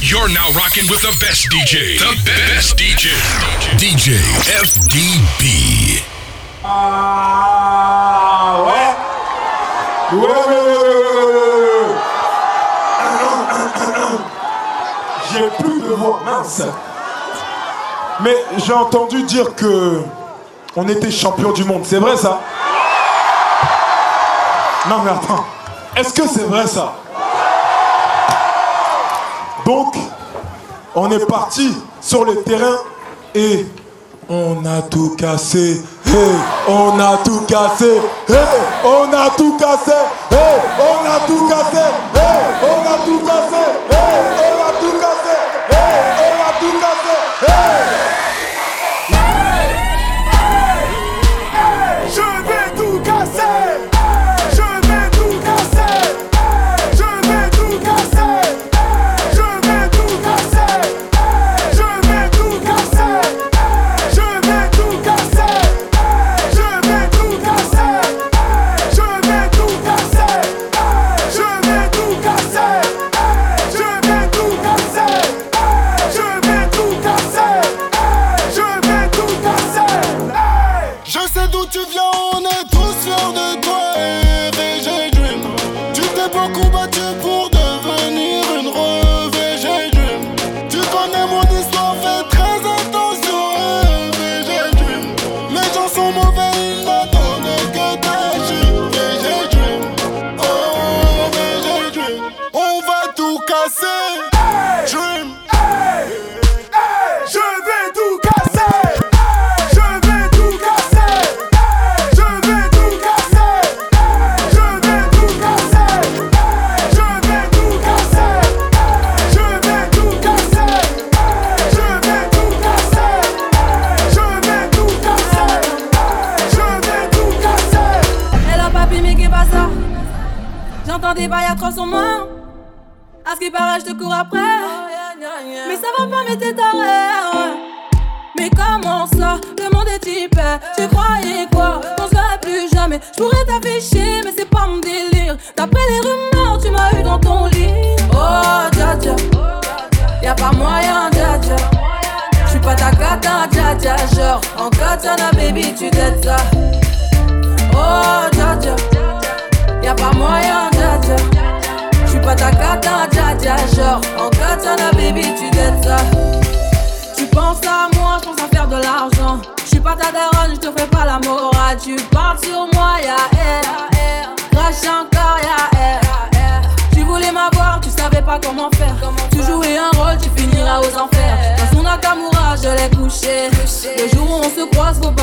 You're now rocking with the best DJ. The best DJ. DJ FDB. Ah ouais Ouais. J'ai plus de voix, mince. Mais j'ai entendu dire que on était champion du monde, c'est vrai ça? Non mais attends, est-ce que c'est vrai ça? On est parti sur le terrain et on a tout cassé. Hey, on a tout cassé. Hey, on a tout cassé. Hey, on a tout cassé. Hey, on a tout cassé. Hey, tu t'aides ça. Oh, dja dja. Y'a pas moyen, dja dja. J'suis pas ta cata, dja dja. Genre, en katana, baby, tu t'aides ça. Tu penses à moi, je pense à faire de l'argent. J'suis pas ta daronne, je te fais pas la morale. Tu parles sur moi, y'a air. Crache encore, y'a air. Tu voulais m'avoir, tu savais pas comment faire. Tu jouais un rôle, tu finiras aux enfers. Dans son Nakamura, je l'ai couché. Le jour où on se croise, faut pas.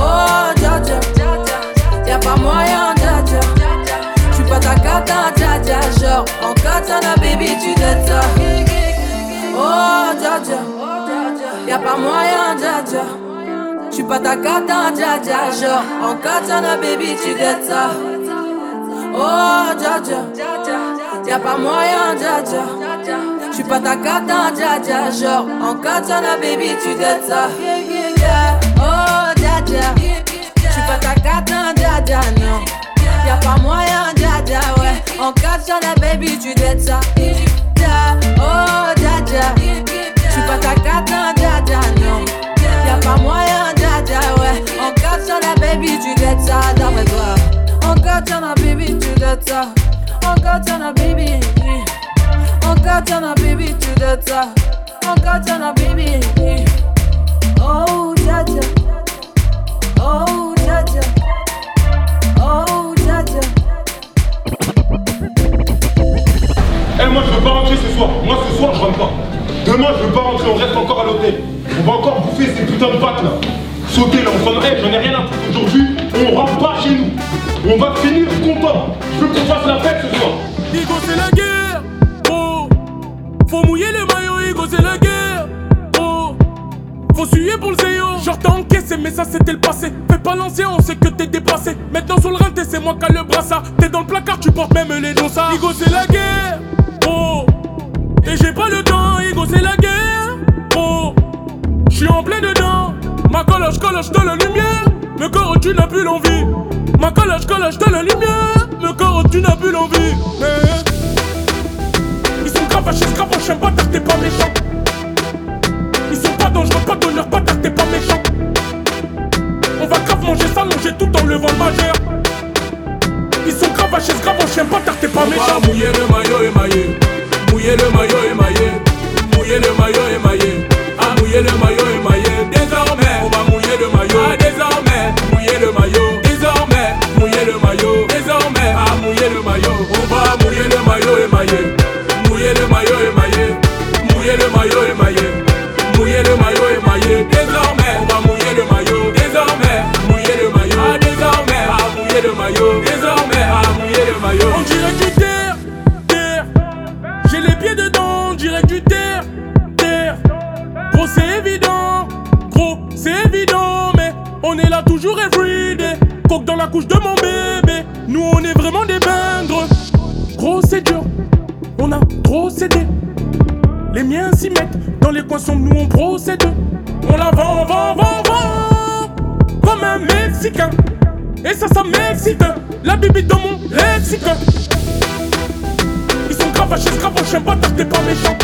Oh, dja dja. Y'a pas moyen, dja dja. J'suis pas ta cata, dja dja. Genre, en katana, baby, tu dettes. Oh, dja dja. Y'a pas moyen, dja dja. J'suis pas ta cata, dja dja. Genre, en katana, baby, tu dettes. Oh, dja dja. Y'a pas moyen, dja dja. J'suis pas ta cata, dja dja. Genre, en katana, baby, tu dettes ça. Oh, dja. J'suis pas ta cata, dja dja, non. Y'a pas moyen, dja dja, ouais. En katana, baby, tu dettes ça. Dja, Oh, dja dja. J'suis pas ta cata, dja dja, non. Y'a pas moyen, dja dja, ouais. En katana, baby, tu dettes ça, d'après toi. En katana, baby, tu dettes ça. En katana, baby. En katana, baby, tu dettes ça. En katana, baby. Oh, dja dja. Oh, dja dja. Oh, dja. Eh, moi je veux pas rentrer ce soir. Moi ce soir je rentre pas. Demain je veux pas rentrer, on reste encore à l'hôtel. On va encore bouffer ces putains de pâtes là. Sauter là, on s'en Eh, j'en ai rien à foutre aujourd'hui. On rentre pas chez nous. On va finir content. Je veux qu'on fasse la fête ce soir. Higo c'est la guerre Oh Faut mouiller le maillot Higo Igo c'est la guerre. Oh, faut suer pour le. Genre t'as encaissé, mais ça c'était le passé. Fais pas l'ancien, on sait que t'es dépassé. Maintenant sur le rinté, c'est moi qui a le brassard. T'es dans le placard, tu portes même les dossards. Igo c'est la guerre. Oh, et j'ai pas le temps. Igo c'est la guerre. Oh, j'suis en plein dedans. Ma coloche, coloche de la lumière. Me corps, tu n'as plus l'envie. Ma coloche, coloche de la lumière. Me corps, tu n'as plus l'envie. Ils sont gravachés, gravachés, j'aime pas t'es pas méchant. Pas dangereux, pas d'honneur, pas t'es pas méchant. On va grave manger, s'allonger tout en levant le majeur. Ils sont gravachés, gravachés, j'aime pas t'es pas méchant. On mouiller le maillot émaillé. Mouiller le maillot émaillé. Mouiller le maillot émaillé. Ah, mouiller le maillot Les miens s'y mettent, dans les coins sombres, nous on procède. On la vend, vend, vend, vend, comme un Mexicain. Et ça, ça m'excite, la bibi dans mon lexique. Ils sont gravachés, gravachés, pas t'es pas méchant.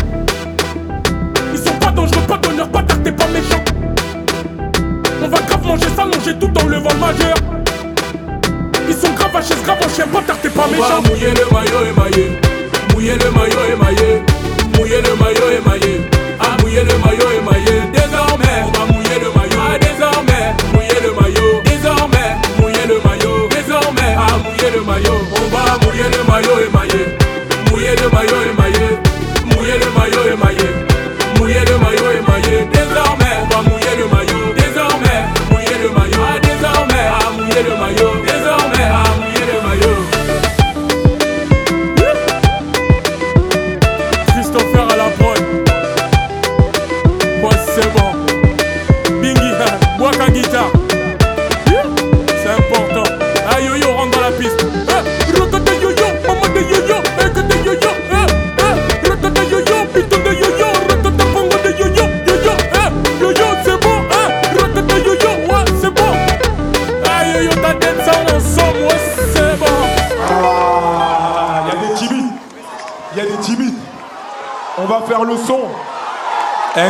Ils sont pas dangereux, pas d'honneur, pas t'es pas méchant. On va grave manger, s'allonger tout levant le majeur. Ils sont gravachés, gravachés, pas t'es pas On va méchant. mouiller le maillot émaillé. Mouiller le maillot émaillé. Mouiller le maillot émaillé. Ah, mouiller le maillot émaillé.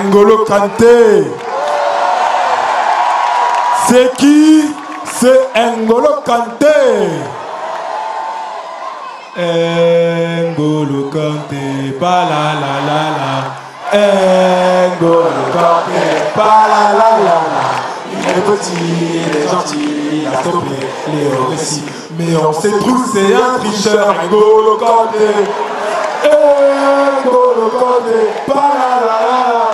N'Golo Kanté. C'est qui? C'est N'Golo Kanté. N'Golo Kanté, pa la la la la. N'Golo Kanté, pa la la la la. Il est petit, il est gentil, il a stoppé les récits. Mais on sait tous, c'est un tricheur, N'Golo Kanté. N'Golo Kanté, pa la la la la.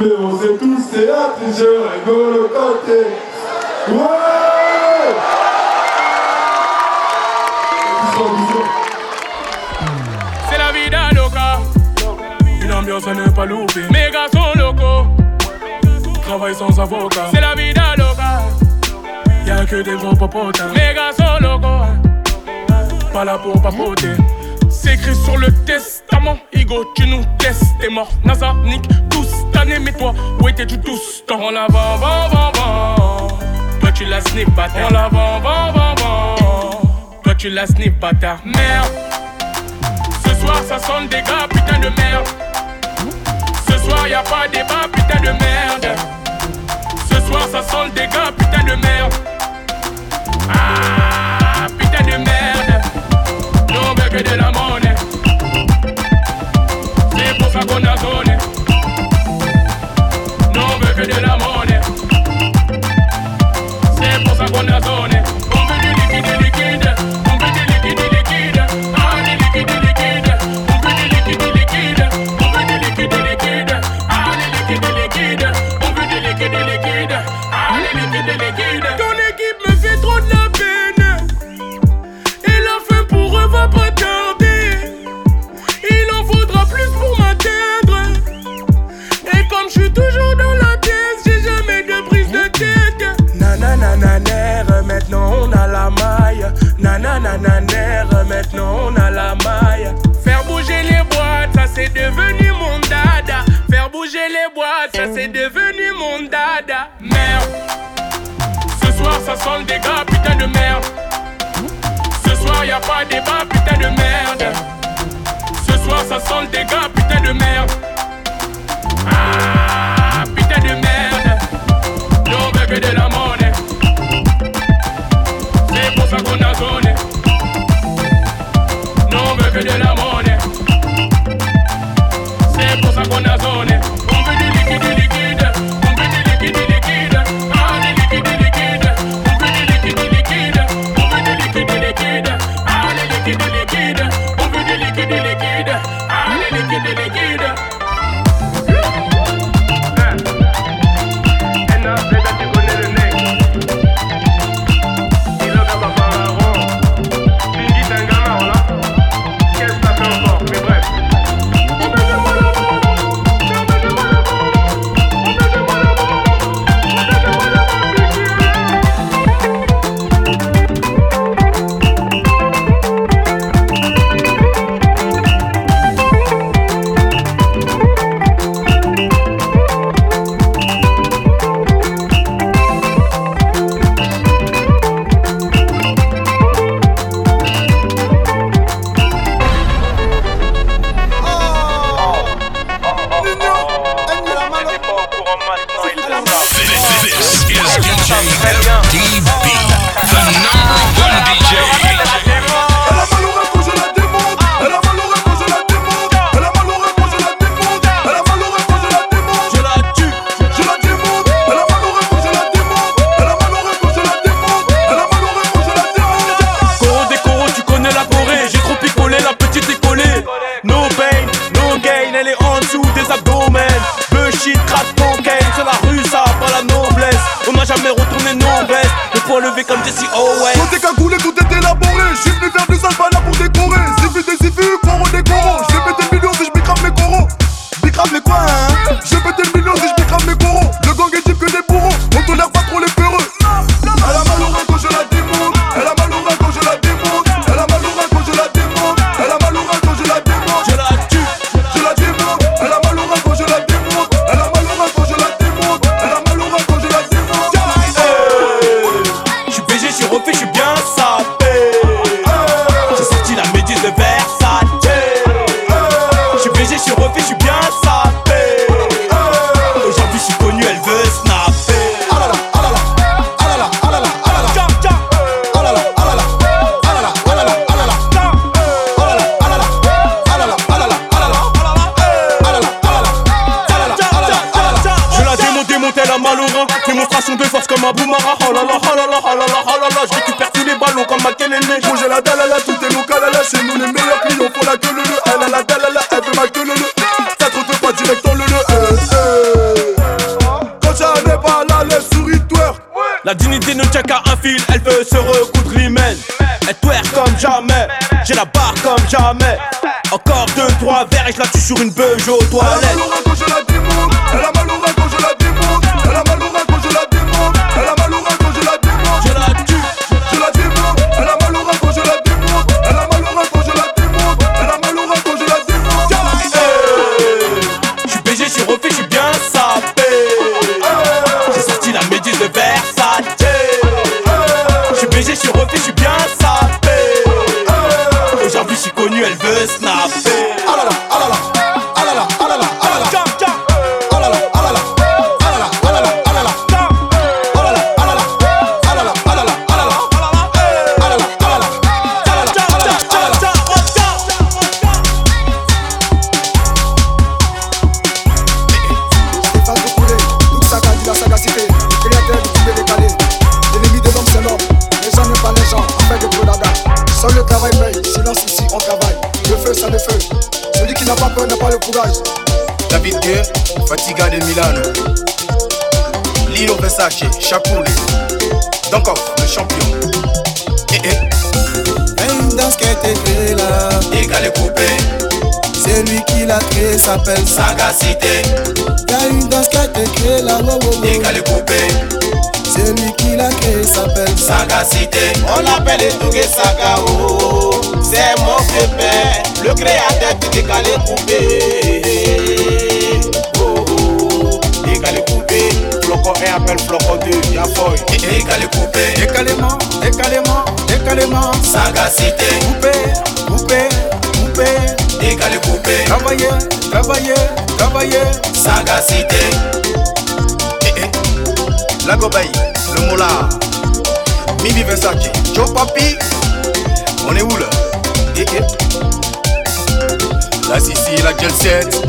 Mais on sait tous, c'est un tricheur, N'Golo Kanté. Ouais! C'est la vida loca. Une ambiance à ne pas louper. Mes gars sont locaux. Travail sans avocat. C'est la vida loca. Y'a que des gros popotins. Mes gars sont. Pas là pour papoter. Écrit sur le testament. Igo, tu nous testes. T'es mort. NASA, Nick, tous année. Mais toi, où étais-tu tous temps? Vend, vend, vend, vend. Toi, tu la snip, bâtard. Vend, vend. Toi, tu la snip. Merde. Ce soir ça sonne des gars, putain de merde. Ce soir y a pas débat, putain de merde. Ce soir ça sonne des gars, putain de merde. Ah, C'est pour ça qu'on a zoné. Nous on et je la tue sur une Peugeot toilette. Records David Gueux, Fatiga de Milano. Lino Versace, Chapoulé Dankoff, le champion. Eh, eh. Même dans ce qu'elle t'écrit là. Il les couper celui qui l'a créé s'appelle Sagacité. Y'a une danse qui a été créée là, wow, wow, wow. Et qu'elle est coupée C'est Celui qui l'a créé s'appelle Sagacité. On l'appelle Etougué Sagao. Oh. C'est mon père, le créateur du décalé coupé. Oh, oh, décalé coupé. Floco 1 appelle Floco 2, Yafoy. Décalé coupé. Décalément, décalément, décalément. Sagacité. Coupé, coupé, coupé. Décalé coupé. Travailler, travailler, travailler. Sagacité eh. La Gobaï, le moulard. Mimi Versace, Joe Papi. On est où là? Eh, eh. La Sissi, la Jet Set.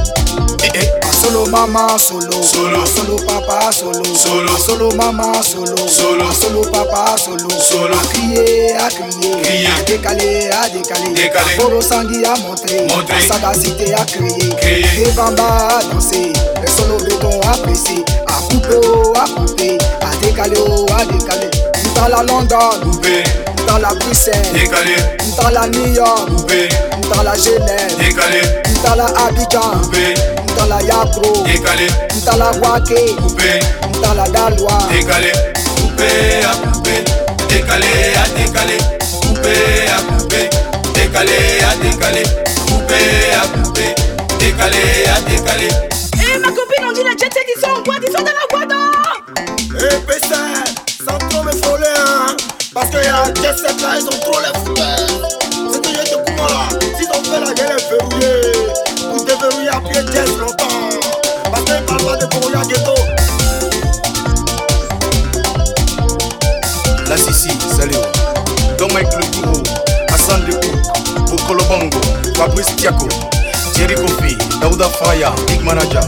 Eh, eh. Solo mama solo. Solo. Solo papa solo. Solo. Solo mama solo. Solo. Solo papa solo. Solo. À crier, à crier. Crier. À décaler, à décaler. Décaler. Boro Sangui à montrer. Montrer. La sagacité à crier. Crier. Et Bamba à danser. Les solo béton à presser. À couper, à couper À décaler, à décaler. Dans la London Coupé, Dans la Bruxelles décalé, Dans la New York coupé, Dans la Genève décalé, Dans la Abidjan coupé, Dans la Yapro décalé, Dans la Wake. Coupé, dans la Dalois, décalé, coupé à coupé, décalé à décalé, coupé à coupé, décalé à décalé, coupé à coupé, décalé à décalé. Et ma copine, on dit les jet ils sont en boîte, ils sont dans la boîte oh Eh Pessin, sans trop me frôler hein Parce que y'a jet set là, ils ont trop les fouteurs jazz longtemps parlent pas de verrouillage ghetto La Sissi, salut. Don Mike Le Gourou, Hassan Dekou, Bokolo Bongo, Fabrice Tiako, Jerry Kofi, Daouda Faya, Big Manager.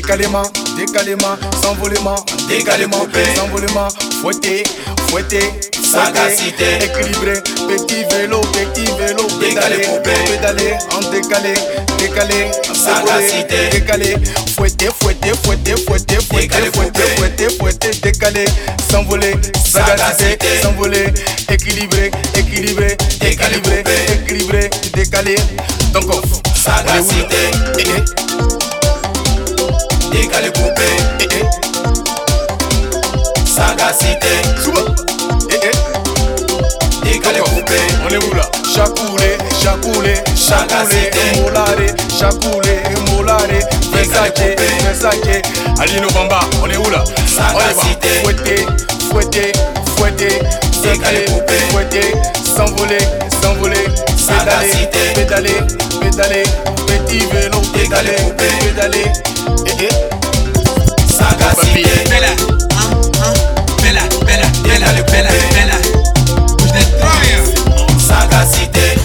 Va. Décalément, décalément, s'envolement, décalément, coupé. s'envolement, fouetté, fouetté, Sagacité. équilibré, petit vélo, petit vélo, coupé. pédalé, en décalé, décalé, Sagacité. décalé, fouetté, fouetté, fouetté, Décalé, fouetté, coupé. fouetté, fouetté, décalé, s'envoler, sagacité, s'envoler, équilibré, équilibré, équilibré, équilibré, décalé, donc. Sagacité. Décalé coupé, Eh, eh. sagacité. Eh, eh. décalé coupé, On est où là? Chacoulé, chacoulé, chacoulé, molare, chacoulé, molare, Versace. Versace, Alino Bamba, on est où là? Sagacité. fouetté, fouetté, fouetté, Décalé, coupé. fouetté, s'envoler, s'envoler, pédaler, pédaler, pédaler, petit vélo, Décalé, pédaler, coupé. pédaler, eh, eh. Sagacité, Bella, ah, Bella, Bella, Bella, Bella, coupé. Bella. Je te sagacité,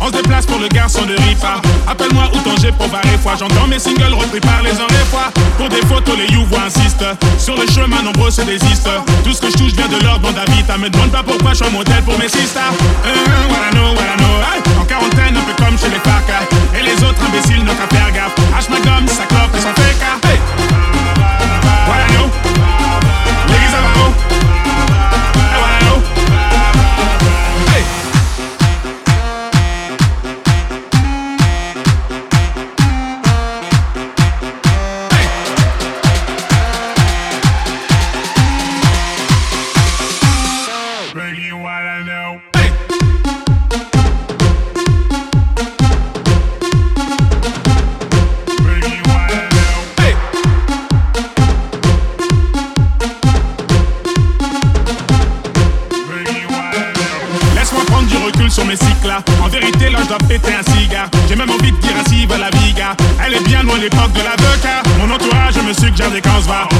On se déplace pour le garçon de Ripa. Appelle-moi où Tanger pour barrer fois. J'entends mes singles repris par les fois Pour des photos, les youvois insistent. Sur le chemin, nombreux se désistent. Tout ce que je touche vient de l'ordre, d'Avita. Me demande pas pourquoi je suis un modèle pour mes sisters. Euh, euh, voilà, en quarantaine, un peu comme chez les Parker. Et les autres imbéciles n'ont qu'à faire gaffe. H ma gomme, sa clope et son fake. Hey.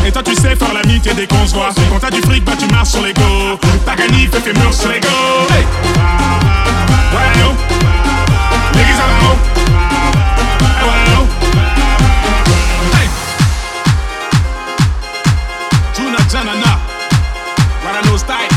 Et toi tu sais faire l'amitié dès qu'on se voit Quand t'as du fric bah tu marches sur oh. les go T'as gagné fais tes murs sur les go hey. Voilà yo Niggas à la Voilà Hey Juna Janana Voilà no style?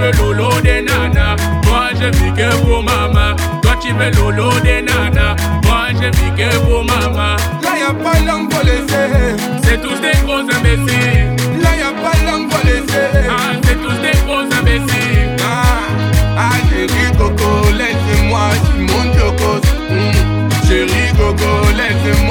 veux lolo des nanas, moi je vis que pour maman. Toi tu veux lolo des nanas, moi je vis que pour maman. Là y'a pas langue laisser, c'est tous des gros imbéciles. Là y'a pas langue laisser, ah, c'est tous des gros imbéciles. Ah, ah chérie Coco, laisse-moi, je monte au cos. Mmh. Chérie Coco, laisse-moi.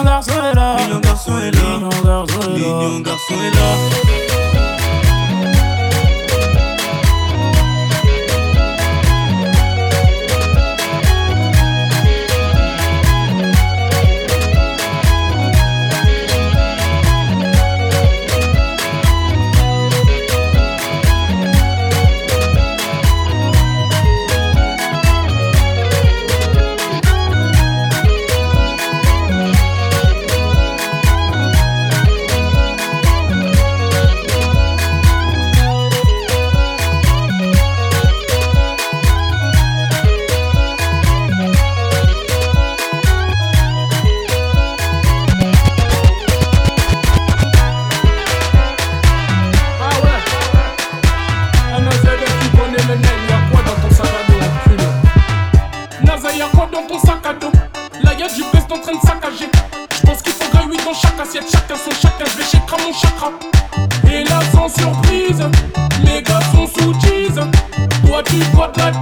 Niño Gazuela, Niño Gazuela, Niño l'assiette, chacun son chacun, je vais mon chakra. Et là, sans surprise, les gars sont sous cheese. Toi, tu vois de la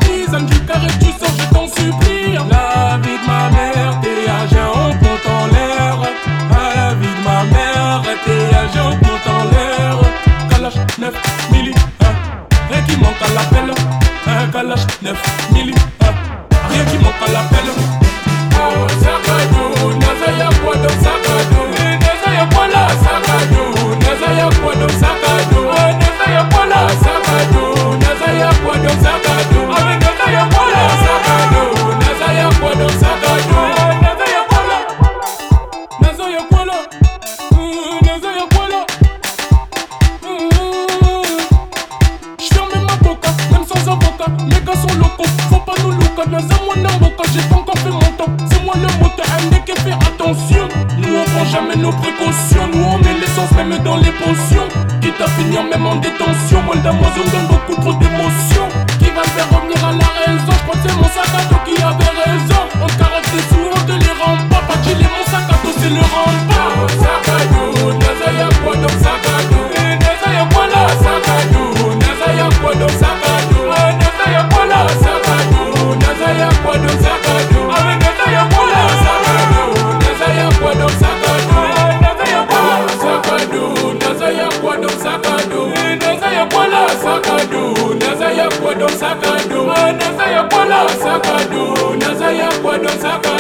wasakadu naza yakwadosaka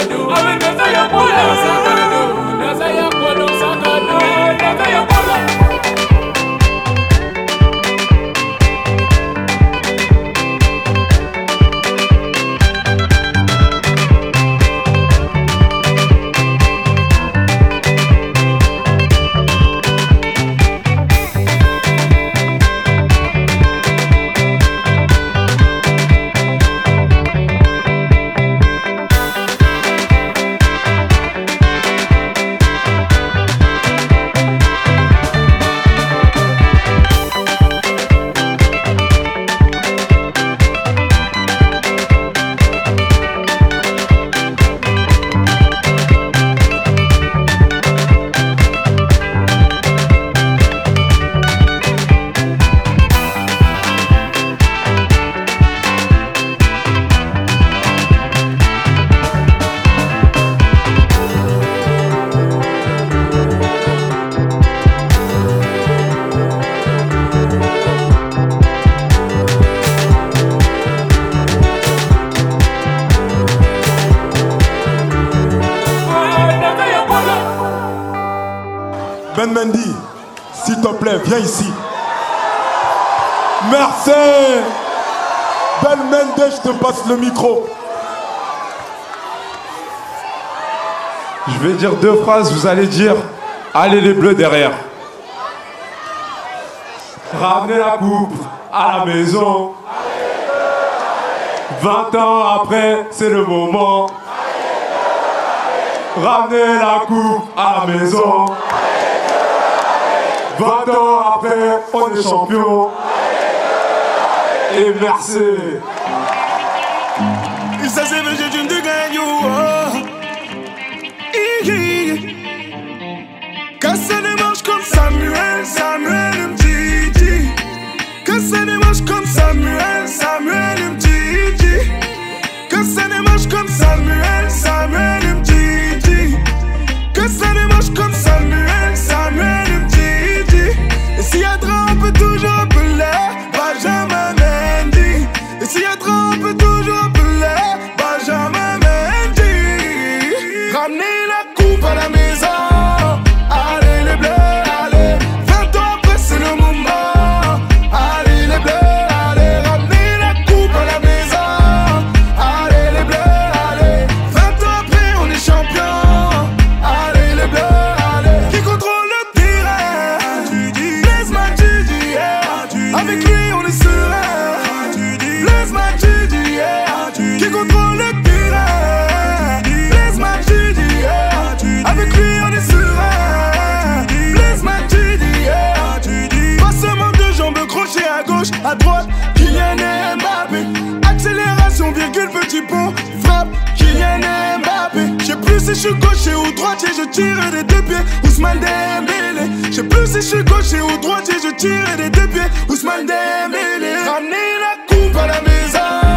micro. Je vais dire deux phrases, vous allez dire Allez les bleus derrière. Ramenez la coupe à la maison. 20 ans après, c'est le moment. Ramenez la coupe à la maison. 20 ans après, on est champion. Et merci. Samuel, Samuel, MTG Que ça ne marche comme Samuel, Samuel Kylian Mbappé. Accélération, virgule, petit pont, frappe, Kylian Mbappé. Je sais plus si je suis gaucher ou droitier, je tire des deux pieds, Ousmane Dembélé. Je sais plus si je suis gaucher ou droitier, je tire des deux pieds, Ousmane Dembélé. Ramenez la coupe à la maison.